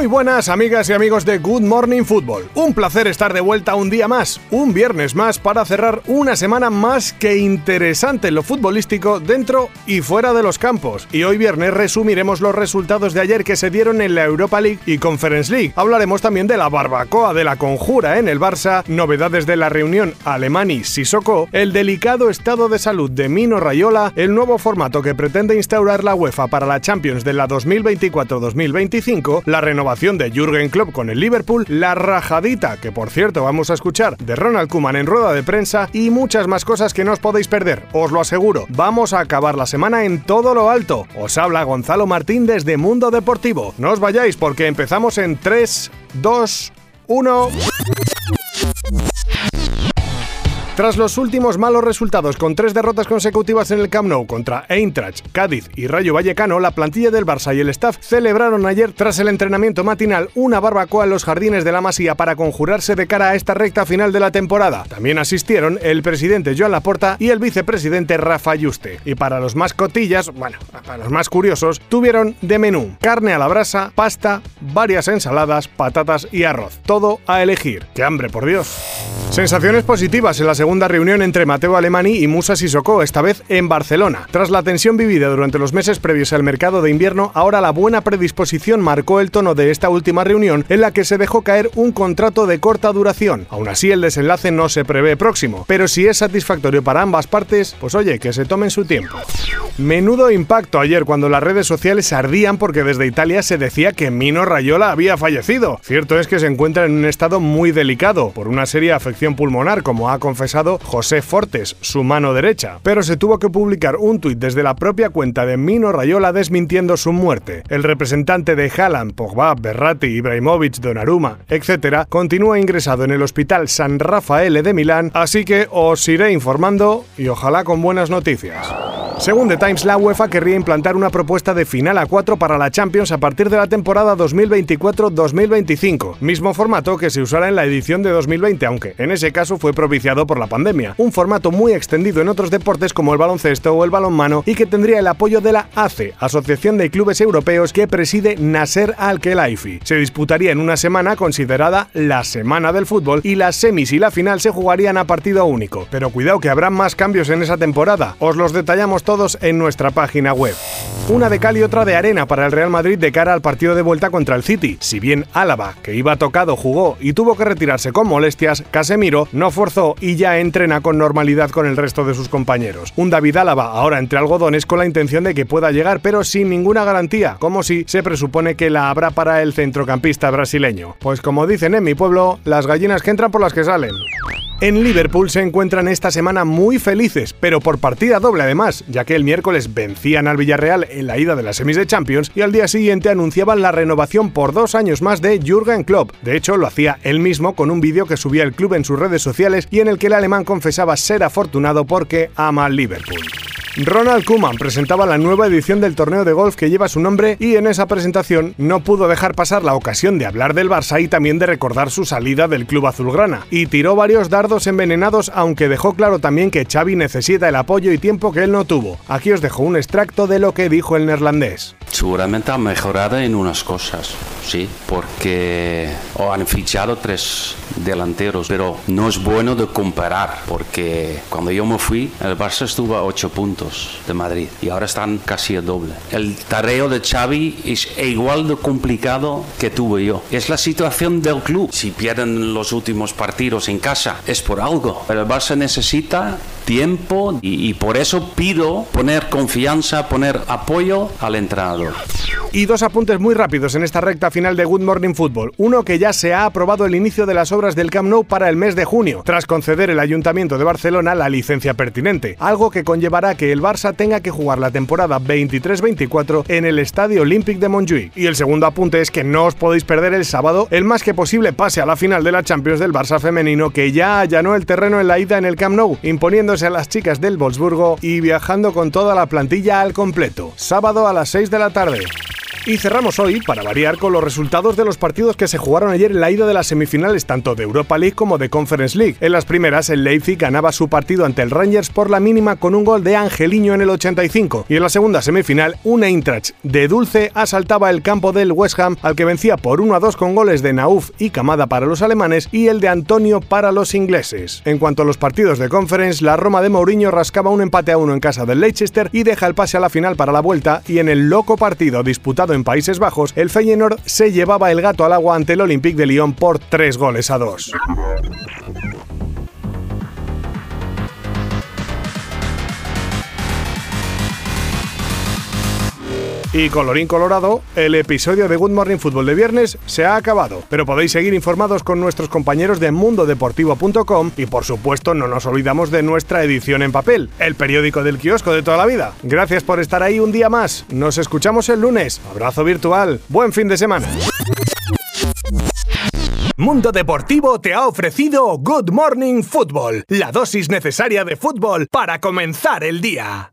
Muy buenas amigas y amigos de Good Morning Football. Un placer estar de vuelta un día más, un viernes más para cerrar una semana más que interesante en lo futbolístico dentro y fuera de los campos. Y hoy viernes resumiremos los resultados de ayer que se dieron en la Europa League y Conference League. Hablaremos también de la barbacoa de la conjura en el Barça, novedades de la reunión Alemani-Sissoko, el delicado estado de salud de Mino Rayola, el nuevo formato que pretende instaurar la UEFA para la Champions de la 2024-2025, la renovación de Jürgen Klopp con el Liverpool, la rajadita, que por cierto vamos a escuchar, de Ronald Koeman en rueda de prensa y muchas más cosas que no os podéis perder, os lo aseguro. Vamos a acabar la semana en todo lo alto. Os habla Gonzalo Martín desde Mundo Deportivo. No os vayáis porque empezamos en 3, 2, 1. Tras los últimos malos resultados con tres derrotas consecutivas en el Camp Nou contra Eintracht, Cádiz y Rayo Vallecano, la plantilla del Barça y el staff celebraron ayer, tras el entrenamiento matinal, una barbacoa en los jardines de la Masía para conjurarse de cara a esta recta final de la temporada. También asistieron el presidente Joan Laporta y el vicepresidente Rafa Yuste. Y para los más cotillas, bueno, para los más curiosos, tuvieron de menú carne a la brasa, pasta, varias ensaladas, patatas y arroz. Todo a elegir. ¡Qué hambre, por Dios! Sensaciones positivas en la segunda reunión entre Mateo Alemani y Musa Sissoko, esta vez en Barcelona. Tras la tensión vivida durante los meses previos al mercado de invierno, ahora la buena predisposición marcó el tono de esta última reunión en la que se dejó caer un contrato de corta duración. Aún así, el desenlace no se prevé próximo, pero si es satisfactorio para ambas partes, pues oye, que se tomen su tiempo. Menudo impacto ayer cuando las redes sociales ardían porque desde Italia se decía que Mino Rayola había fallecido. Cierto es que se encuentra en un estado muy delicado por una seria afección pulmonar, como ha confesado José Fortes, su mano derecha, pero se tuvo que publicar un tuit desde la propia cuenta de Mino Rayola desmintiendo su muerte. El representante de Haaland, Pogba, Berratti, Ibrahimovic, Donnarumma, etc., continúa ingresado en el Hospital San Rafael de Milán, así que os iré informando y ojalá con buenas noticias. Según The Times, la UEFA querría implantar una propuesta de final a 4 para la Champions a partir de la temporada 2024-2025, mismo formato que se usará en la edición de 2020, aunque en ese caso fue propiciado por la pandemia. Un formato muy extendido en otros deportes como el baloncesto o el balonmano y que tendría el apoyo de la ACE, Asociación de Clubes Europeos que preside Nasser Al-Khelaifi. Se disputaría en una semana considerada la Semana del Fútbol y las semis y la final se jugarían a partido único. Pero cuidado que habrá más cambios en esa temporada. Os los detallamos todos en nuestra página web. Una de cal y otra de arena para el Real Madrid de cara al partido de vuelta contra el City. Si bien Álava, que iba tocado, jugó y tuvo que retirarse con molestias, Casemiro no forzó y ya entrena con normalidad con el resto de sus compañeros. Un David Álava ahora entre algodones con la intención de que pueda llegar, pero sin ninguna garantía, como si se presupone que la habrá para el centrocampista brasileño. Pues como dicen en mi pueblo, las gallinas que entran por las que salen. En Liverpool se encuentran esta semana muy felices, pero por partida doble además, ya que el miércoles vencían al Villarreal en la ida de las semis de Champions y al día siguiente anunciaban la renovación por dos años más de Jürgen Klopp. De hecho, lo hacía él mismo con un vídeo que subía el club en sus redes sociales y en el que el alemán confesaba ser afortunado porque ama Liverpool. Ronald Koeman presentaba la nueva edición del torneo de golf que lleva su nombre y en esa presentación no pudo dejar pasar la ocasión de hablar del Barça y también de recordar su salida del club azulgrana. Y tiró varios dardos envenenados aunque dejó claro también que Xavi necesita el apoyo y tiempo que él no tuvo. Aquí os dejo un extracto de lo que dijo el neerlandés. Seguramente ha mejorado en unas cosas, sí, porque o han fichado tres delanteros, pero no es bueno de comparar, porque cuando yo me fui, el Barça estuvo a 8 puntos de Madrid y ahora están casi a doble. El tareo de Xavi es igual de complicado que tuve yo. Es la situación del club. Si pierden los últimos partidos en casa, es por algo. Pero el Barça necesita tiempo y, y por eso pido poner confianza, poner apoyo al entrenador. Y dos apuntes muy rápidos en esta recta final de Good Morning Football. Uno que ya se ha aprobado el inicio de las obras del Camp Nou para el mes de junio, tras conceder el Ayuntamiento de Barcelona la licencia pertinente, algo que conllevará que el Barça tenga que jugar la temporada 23-24 en el Estadio Olímpic de Montjuïc. Y el segundo apunte es que no os podéis perder el sábado el más que posible pase a la final de la Champions del Barça femenino que ya allanó el terreno en la ida en el Camp Nou, imponiéndose a las chicas del Wolfsburgo y viajando con toda la plantilla al completo. Sábado a las 6 de la tarde. Y cerramos hoy, para variar, con los resultados de los partidos que se jugaron ayer en la ida de las semifinales tanto de Europa League como de Conference League. En las primeras, el Leipzig ganaba su partido ante el Rangers por la mínima con un gol de Angeliño en el 85. Y en la segunda semifinal, un Eintracht de Dulce asaltaba el campo del West Ham, al que vencía por 1 a 2 con goles de Nauf y Camada para los alemanes y el de Antonio para los ingleses. En cuanto a los partidos de Conference, la Roma de Mourinho rascaba un empate a uno en casa del Leicester y deja el pase a la final para la vuelta y en el loco partido disputado en Países Bajos, el Feyenoord se llevaba el gato al agua ante el Olympique de Lyon por 3 goles a 2. Y colorín colorado, el episodio de Good Morning Football de viernes se ha acabado, pero podéis seguir informados con nuestros compañeros de mundodeportivo.com y por supuesto no nos olvidamos de nuestra edición en papel, el periódico del kiosco de toda la vida. Gracias por estar ahí un día más, nos escuchamos el lunes, abrazo virtual, buen fin de semana. Mundo Deportivo te ha ofrecido Good Morning Football, la dosis necesaria de fútbol para comenzar el día.